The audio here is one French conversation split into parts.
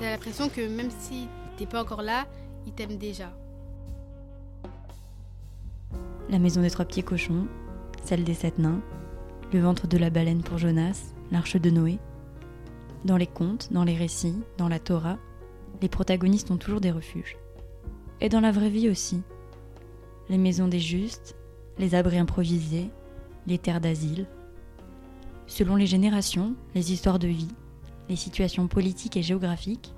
t'as l'impression que même si t'es pas encore là, ils t'aiment déjà. La maison des trois petits cochons, celle des sept nains, le ventre de la baleine pour Jonas, l'arche de Noé. Dans les contes, dans les récits, dans la Torah, les protagonistes ont toujours des refuges. Et dans la vraie vie aussi. Les maisons des justes, les abris improvisés, les terres d'asile. Selon les générations, les histoires de vie, les situations politiques et géographiques,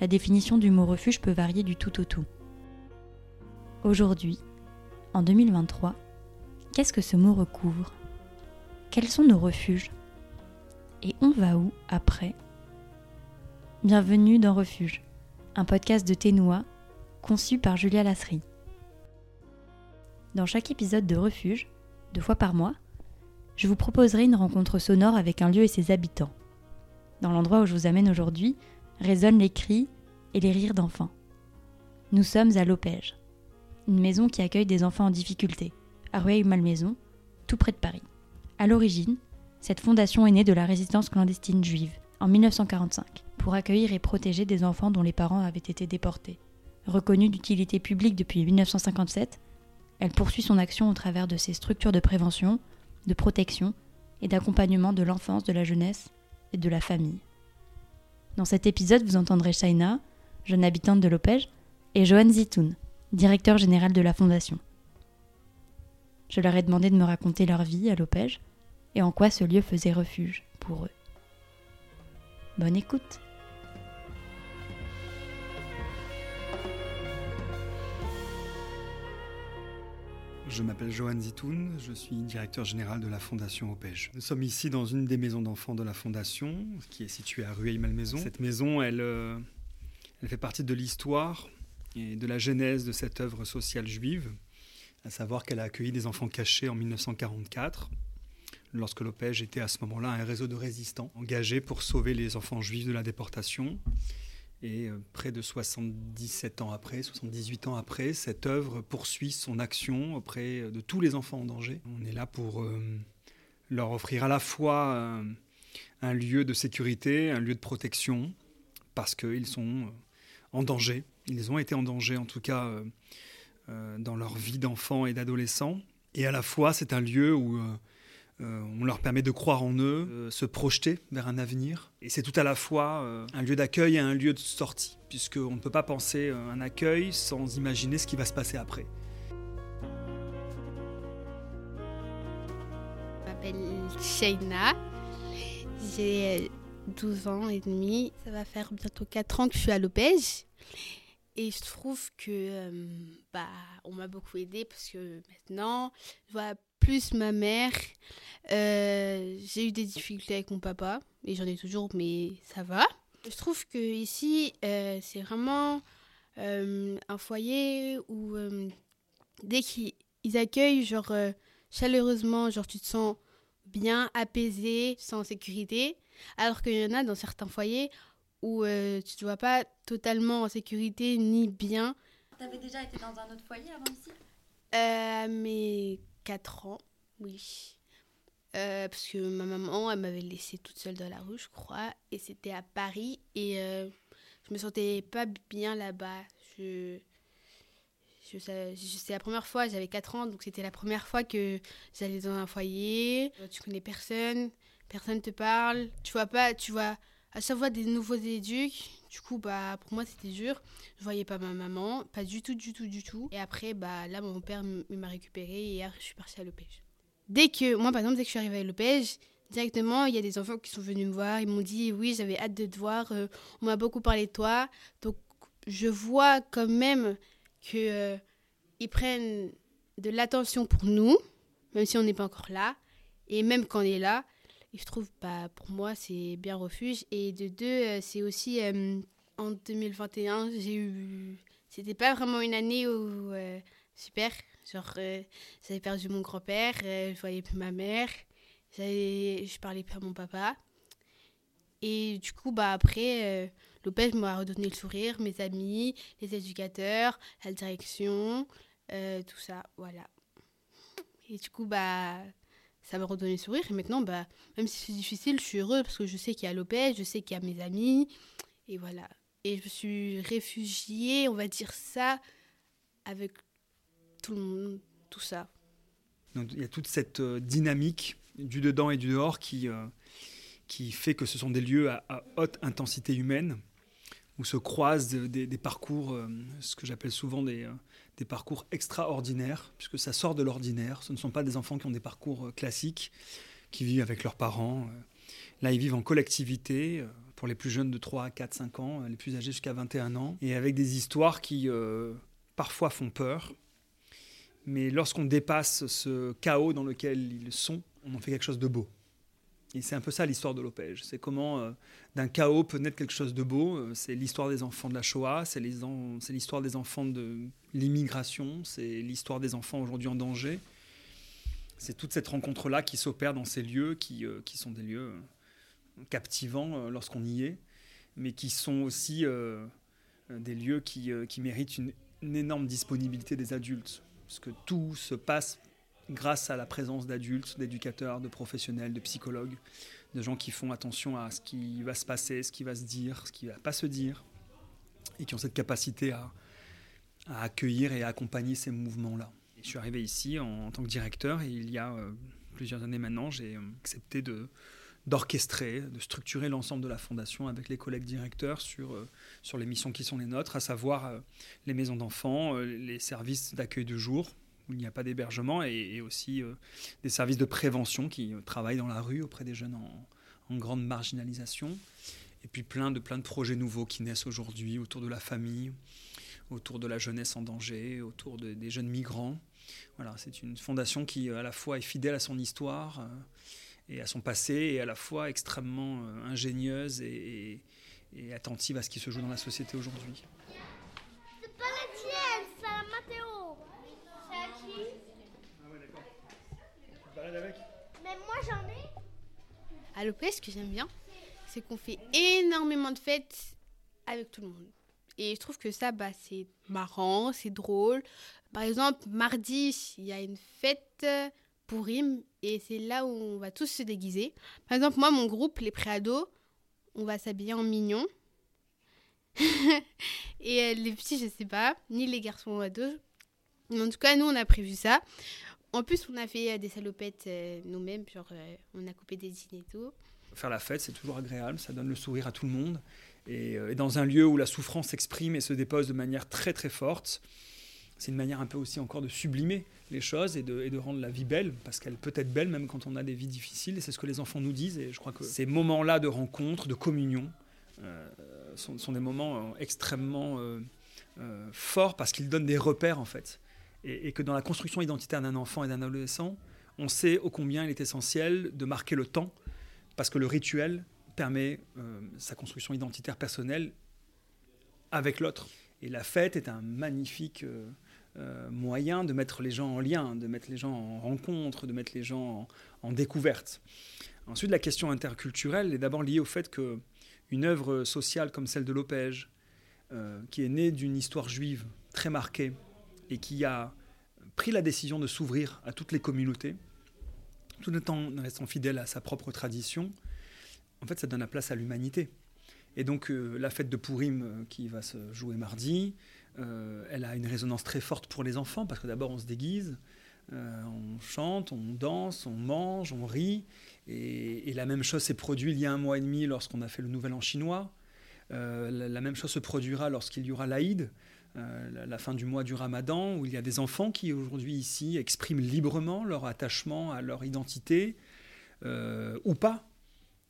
la définition du mot refuge peut varier du tout au tout. Aujourd'hui, en 2023, qu'est-ce que ce mot recouvre? Quels sont nos refuges? Et on va où après? Bienvenue dans Refuge, un podcast de Ténois conçu par Julia Lasserie. Dans chaque épisode de Refuge, deux fois par mois, je vous proposerai une rencontre sonore avec un lieu et ses habitants. Dans l'endroit où je vous amène aujourd'hui, résonnent les cris et les rires d'enfants. Nous sommes à Lopège, une maison qui accueille des enfants en difficulté, à Rueil-Malmaison, tout près de Paris. À l'origine, cette fondation est née de la résistance clandestine juive, en 1945, pour accueillir et protéger des enfants dont les parents avaient été déportés. Reconnue d'utilité publique depuis 1957, elle poursuit son action au travers de ses structures de prévention, de protection et d'accompagnement de l'enfance, de la jeunesse et de la famille. Dans cet épisode, vous entendrez Shaina, jeune habitante de Lopège, et Johan Zitoun, directeur général de la fondation. Je leur ai demandé de me raconter leur vie à Lopège et en quoi ce lieu faisait refuge pour eux. Bonne écoute Je m'appelle Johan Zitoun, je suis directeur général de la Fondation Opège. Nous sommes ici dans une des maisons d'enfants de la Fondation, qui est située à Rueil-Malmaison. Cette maison, elle, euh, elle fait partie de l'histoire et de la genèse de cette œuvre sociale juive, à savoir qu'elle a accueilli des enfants cachés en 1944, lorsque l'Opège était à ce moment-là un réseau de résistants engagés pour sauver les enfants juifs de la déportation. Et euh, près de 77 ans après, 78 ans après, cette œuvre poursuit son action auprès de tous les enfants en danger. On est là pour euh, leur offrir à la fois euh, un lieu de sécurité, un lieu de protection, parce qu'ils sont en danger. Ils ont été en danger, en tout cas, dans leur vie d'enfant et d'adolescent. Et à la fois, c'est un lieu où euh, on leur permet de croire en eux, de se projeter vers un avenir. Et c'est tout à la fois euh, un lieu d'accueil et un lieu de sortie, puisqu'on ne peut pas penser euh, un accueil sans imaginer ce qui va se passer après. Je m'appelle Shaina, j'ai 12 ans et demi. Ça va faire bientôt 4 ans que je suis à Lopège. Et je trouve que bah, on m'a beaucoup aidé parce que maintenant, je vois plus ma mère. Euh, j'ai eu des difficultés avec mon papa, et j'en ai toujours, mais ça va. Je trouve que ici, euh, c'est vraiment euh, un foyer où dès qu'ils accueillent, genre chaleureusement, genre tu te sens bien apaisé, sans sécurité, alors qu'il y en a dans certains foyers où tu te vois pas totalement en sécurité ni bien. Tu avais déjà été dans un autre foyer avant ici? Mais 4 ans, oui. Euh, parce que ma maman, elle m'avait laissée toute seule dans la rue, je crois. Et c'était à Paris. Et euh, je me sentais pas bien là-bas. Je, je, la première fois, j'avais 4 ans, donc c'était la première fois que j'allais dans un foyer. Tu connais personne, personne te parle. Tu vois pas, tu vois à chaque fois des nouveaux éduques. Du coup, bah, pour moi, c'était dur. Je voyais pas ma maman, pas du tout, du tout, du tout. Et après, bah, là, mon père m'a récupéré et je suis partie à l'Opège. Dès que, moi, par exemple, dès que je suis arrivée à l'Opège, directement, il y a des enfants qui sont venus me voir. Ils m'ont dit, oui, j'avais hâte de te voir. Euh, on m'a beaucoup parlé de toi. Donc, je vois quand même qu'ils euh, ils prennent de l'attention pour nous, même si on n'est pas encore là. Et même quand on est là, et je trouve, bah, pour moi, c'est bien refuge. Et de deux, euh, c'est aussi euh, en 2021, j'ai eu. C'était pas vraiment une année où. Euh, super. Genre, j'avais perdu mon grand-père, je voyais plus ma mère, je parlais plus à mon papa. Et du coup, bah, après, Lopez m'a redonné le sourire, mes amis, les éducateurs, la direction, tout ça, voilà. Et du coup, bah ça m'a redonné le sourire. Et maintenant, bah, même si c'est difficile, je suis heureuse parce que je sais qu'il y a Lopez, je sais qu'il y a mes amis. Et voilà. Et je me suis réfugiée, on va dire ça, avec tout le monde, tout ça. Donc il y a toute cette euh, dynamique du dedans et du dehors qui, euh, qui fait que ce sont des lieux à, haute intensité humaine, où se croisent des, parcours, euh, ce que j'appelle souvent des, des, parcours extraordinaires, puisque ça sort de l'ordinaire. Ce ne sont pas des enfants qui ont des parcours classiques, qui vivent avec leurs parents. Là, ils vivent en collectivité, pour les plus jeunes de 3, 4, 5 ans, les plus âgés jusqu'à 21 ans, et avec des histoires qui parfois font peur, mais lorsqu'on dépasse ce chaos dans lequel ils sont, on en fait quelque chose de beau. Et c'est un peu ça l'histoire de l'Opège. C'est comment euh, d'un chaos peut naître quelque chose de beau. Euh, c'est l'histoire des enfants de la Shoah, c'est l'histoire des enfants de l'immigration, c'est l'histoire des enfants aujourd'hui en danger. C'est toute cette rencontre-là qui s'opère dans ces lieux qui, euh, sont des lieux captivants lorsqu'on y est, mais qui sont aussi des lieux qui, méritent une énorme disponibilité des adultes parce que tout se passe grâce à la présence d'adultes, d'éducateurs, de professionnels, de psychologues, de gens qui font attention à ce qui va se passer, ce qui va se dire, ce qui va pas se dire, et qui ont cette capacité à, accueillir et à accompagner ces mouvements-là. Je suis arrivé ici en, tant que directeur et il y a euh, plusieurs années maintenant, j'ai euh, accepté d'orchestrer, de structurer l'ensemble de la fondation avec les collègues directeurs sur, euh, les missions qui sont les nôtres, à savoir les maisons d'enfants, les services d'accueil de jour, où il n'y a pas d'hébergement, et, aussi des services de prévention qui travaillent dans la rue auprès des jeunes en, grande marginalisation. Et puis plein de, plein de projets nouveaux qui naissent aujourd'hui autour de la famille, autour de la jeunesse en danger, autour des jeunes migrants. Voilà, c'est une fondation qui à la fois est fidèle à son histoire et à son passé, et à la fois extrêmement euh, ingénieuse et, attentive à ce qui se joue dans la société aujourd'hui. C'est pas la tienne, c'est la Mathéo. C'est à qui Ah ouais, d'accord. Tu balades avec Mais moi j'en ai. À l'OP, ce que j'aime bien, c'est qu'on fait énormément de fêtes avec tout le monde. Et je trouve que ça, bah, c'est marrant, c'est drôle. Par exemple, mardi, il y a une fête et c'est là où on va tous se déguiser. Par exemple, moi, mon groupe, les préados, on va s'habiller en mignon. et euh, les petits, je sais pas, ni les garçons ados. En tout cas, nous, on a prévu ça. En plus, on a fait euh, des salopettes euh, nous-mêmes, genre on a coupé des dîners et tout. Faire la fête, c'est toujours agréable, ça donne le sourire à tout le monde. Et, dans un lieu où la souffrance s'exprime et se dépose de manière très très forte, c'est une manière un peu aussi encore de sublimer les choses et de, rendre la vie belle, parce qu'elle peut être belle même quand on a des vies difficiles, et c'est ce que les enfants nous disent, et je crois que ces moments-là de rencontre, de communion, euh, sont, des moments euh, extrêmement euh, forts, parce qu'ils donnent des repères en fait, et, que dans la construction identitaire d'un enfant et d'un adolescent, on sait ô combien il est essentiel de marquer le temps, parce que le rituel permet sa construction identitaire personnelle avec l'autre. Et la fête est un magnifique euh, moyen de mettre les gens en lien, de mettre les gens en rencontre, de mettre les gens en, découverte. Ensuite, la question interculturelle est d'abord liée au fait que une œuvre sociale comme celle de Lopège, euh, qui est née d'une histoire juive très marquée et qui a pris la décision de s'ouvrir à toutes les communautés, tout en restant fidèle à sa propre tradition, en fait, ça donne la place à l'humanité. Et donc, euh, la fête de Purim qui va se jouer mardi, euh, elle a une résonance très forte pour les enfants parce que d'abord on se déguise, euh, on chante, on danse, on mange, on rit. Et, la même chose s'est produite il y a un mois et demi lorsqu'on a fait le Nouvel An chinois. Euh, la, même chose se produira lorsqu'il y aura l'Aïd, la, fin du mois du Ramadan, où il y a des enfants qui aujourd'hui ici expriment librement leur attachement à leur identité ou pas.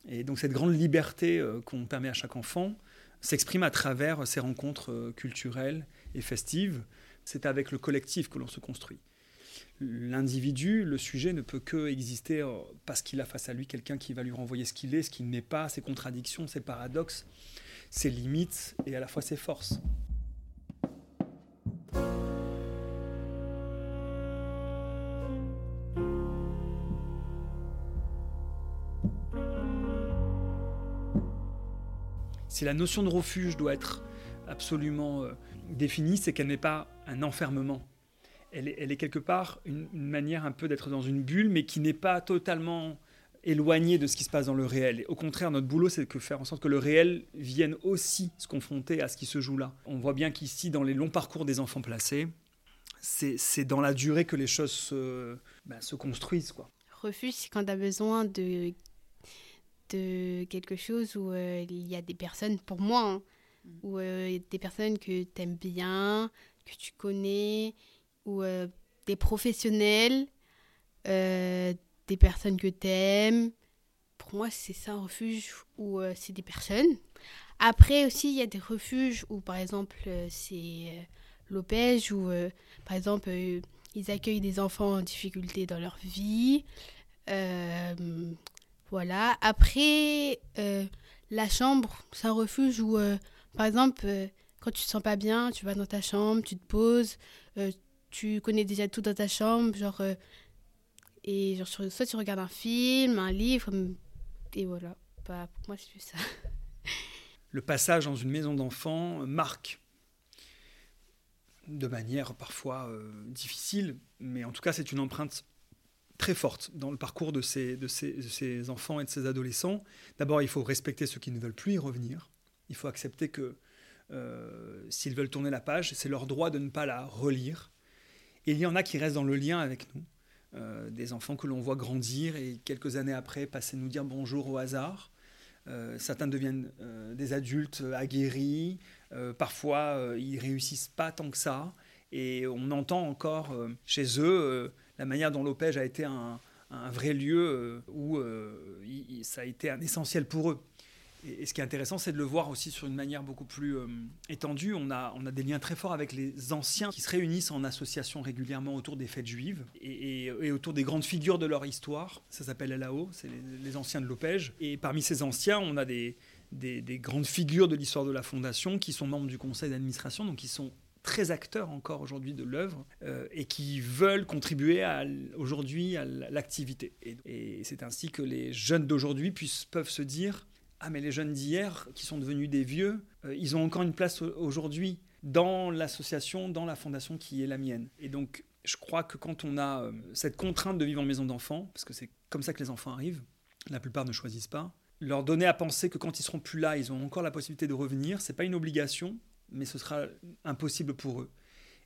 Et donc cette grande liberté qu'on permet à chaque enfant, s'exprime à travers ces rencontres euh, culturelles et festives. C'est avec le collectif que l'on se construit. L'individu, le sujet ne peut que exister euh, parce qu'il a face à lui quelqu'un qui va lui renvoyer ce qu'il est, ce qu'il n'est pas, ses contradictions, ses paradoxes, ses limites et à la fois ses forces. Si la notion de refuge doit être absolument euh, définie, c'est qu'elle n'est pas un enfermement. Elle est, quelque part une, manière un peu d'être dans une bulle, mais qui n'est pas totalement éloigné de ce qui se passe dans le réel. Et au contraire, notre boulot, c'est de faire en sorte que le réel vienne aussi se confronter à ce qui se joue là. On voit bien qu'ici, dans les longs parcours des enfants placés, c'est dans la durée que les choses se, se construisent. Quoi. Refuge, c'est quand tu as besoin de, de quelque chose où euh, il y a des personnes, pour moi, hein, mm. où euh, des personnes que tu aimes bien, que tu connais, ou euh, des professionnels, des personnes que tu aimes. Pour moi, c'est ça un refuge où c'est des personnes. Après aussi, il y a des refuges où, par exemple, c'est l'opège où, euh, par exemple, euh, ils accueillent des enfants en difficulté dans leur vie. Euh, voilà. Après, la chambre, c'est un refuge où, par exemple, quand tu te sens pas bien, tu vas dans ta chambre, tu te poses, tu connais déjà tout dans ta chambre, genre, et genre, soit tu regardes un film, un livre, et voilà. Bah, pour moi, c'est ça. Le passage dans une maison d'enfants marque de manière parfois euh, difficile, mais en tout cas c'est une empreinte très forte dans le parcours de ces, de ces, enfants et de ces adolescents. D'abord, il faut respecter ceux qui ne veulent plus y revenir. Il faut accepter que euh, s'ils veulent tourner la page, c'est leur droit de ne pas la relire. Et il y en a qui restent dans le lien avec nous, euh, des enfants que l'on voit grandir et quelques années après passer nous dire bonjour au hasard. certains deviennent des adultes aguerris, euh, parfois, euh, ils réussissent pas tant que ça. Et on entend encore euh, chez eux la manière dont l'Opège a été un, vrai lieu où ça a été un essentiel pour eux. Et, ce qui est intéressant, c'est de le voir aussi sur une manière beaucoup plus étendue. On a, on a des liens très forts avec les anciens qui se réunissent en association régulièrement autour des fêtes juives et, autour des grandes figures de leur histoire. Ça s'appelle LAO, c'est les, anciens de l'Opège. Et parmi ces anciens, on a des, des, grandes figures de l'histoire de la Fondation qui sont membres du conseil d'administration, donc qui sont très acteurs encore aujourd'hui de l'œuvre euh, et qui veulent contribuer aujourd'hui à l'activité. Et, c'est ainsi que les jeunes d'aujourd'hui peuvent se dire ah mais les jeunes d'hier qui sont devenus des vieux, euh, ils ont encore une place aujourd'hui dans l'association, dans la fondation qui est la mienne. Et donc je crois que quand on a euh, cette contrainte de vivre en maison d'enfants, parce que c'est comme ça que les enfants arrivent, la plupart ne choisissent pas, leur donner à penser que quand ils seront plus là, ils ont encore la possibilité de revenir. C'est pas une obligation, mais ce sera impossible pour eux.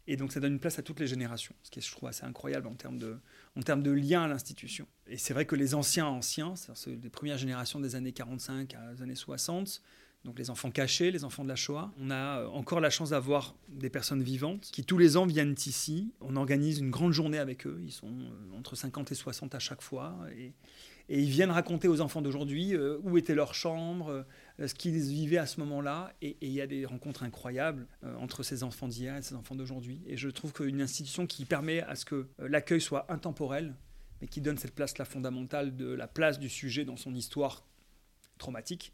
Et donc ça donne une place à toutes les générations, ce qui est, je trouve, assez incroyable en termes de, en termes de lien à l'institution. Et c'est vrai que les anciens anciens, c'est-à-dire les premières générations des années 45 aux années 60, donc les enfants cachés, les enfants de la Shoah, on a euh, encore la chance d'avoir des personnes vivantes qui tous les ans viennent ici. On organise une grande journée avec eux. Ils sont euh, entre 50 et 60 à chaque fois. Et ils viennent raconter aux enfants d'aujourd'hui euh, où était leur chambre, euh, ce qu'ils vivaient à ce moment-là. Et il y a des rencontres incroyables euh, entre ces enfants d'hier et ces enfants d'aujourd'hui. Et je trouve qu'une institution qui permet à ce que l'accueil soit intemporel, mais qui donne cette place-là fondamentale de la place du sujet dans son histoire traumatique,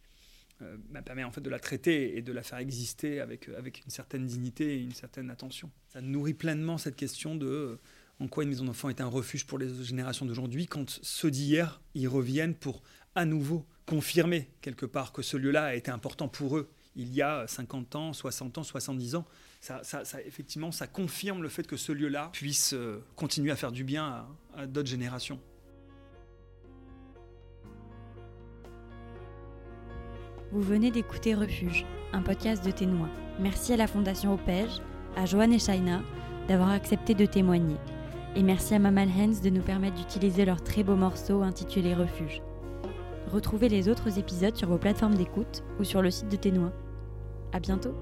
bah, permet en fait de la traiter et de la faire exister avec, avec une certaine dignité et une certaine attention. Ça nourrit pleinement cette question de en quoi une maison d'enfants est un refuge pour les générations d'aujourd'hui quand ceux d'hier y reviennent pour à nouveau confirmer quelque part que ce lieu-là a été important pour eux il y a 50 ans, 60 ans, 70 ans. Ça, effectivement, ça confirme le fait que ce lieu-là puisse euh, continuer à faire du bien à, d'autres générations. Vous venez d'écouter Refuge, un podcast de Ténois. Merci à la Fondation Opège, à Joanne et Shaina d'avoir accepté de témoigner et merci à Maman Hands de nous permettre d'utiliser leur très beau morceau intitulé Refuge. Retrouvez les autres épisodes sur vos plateformes d'écoute ou sur le site de Ténois. À bientôt!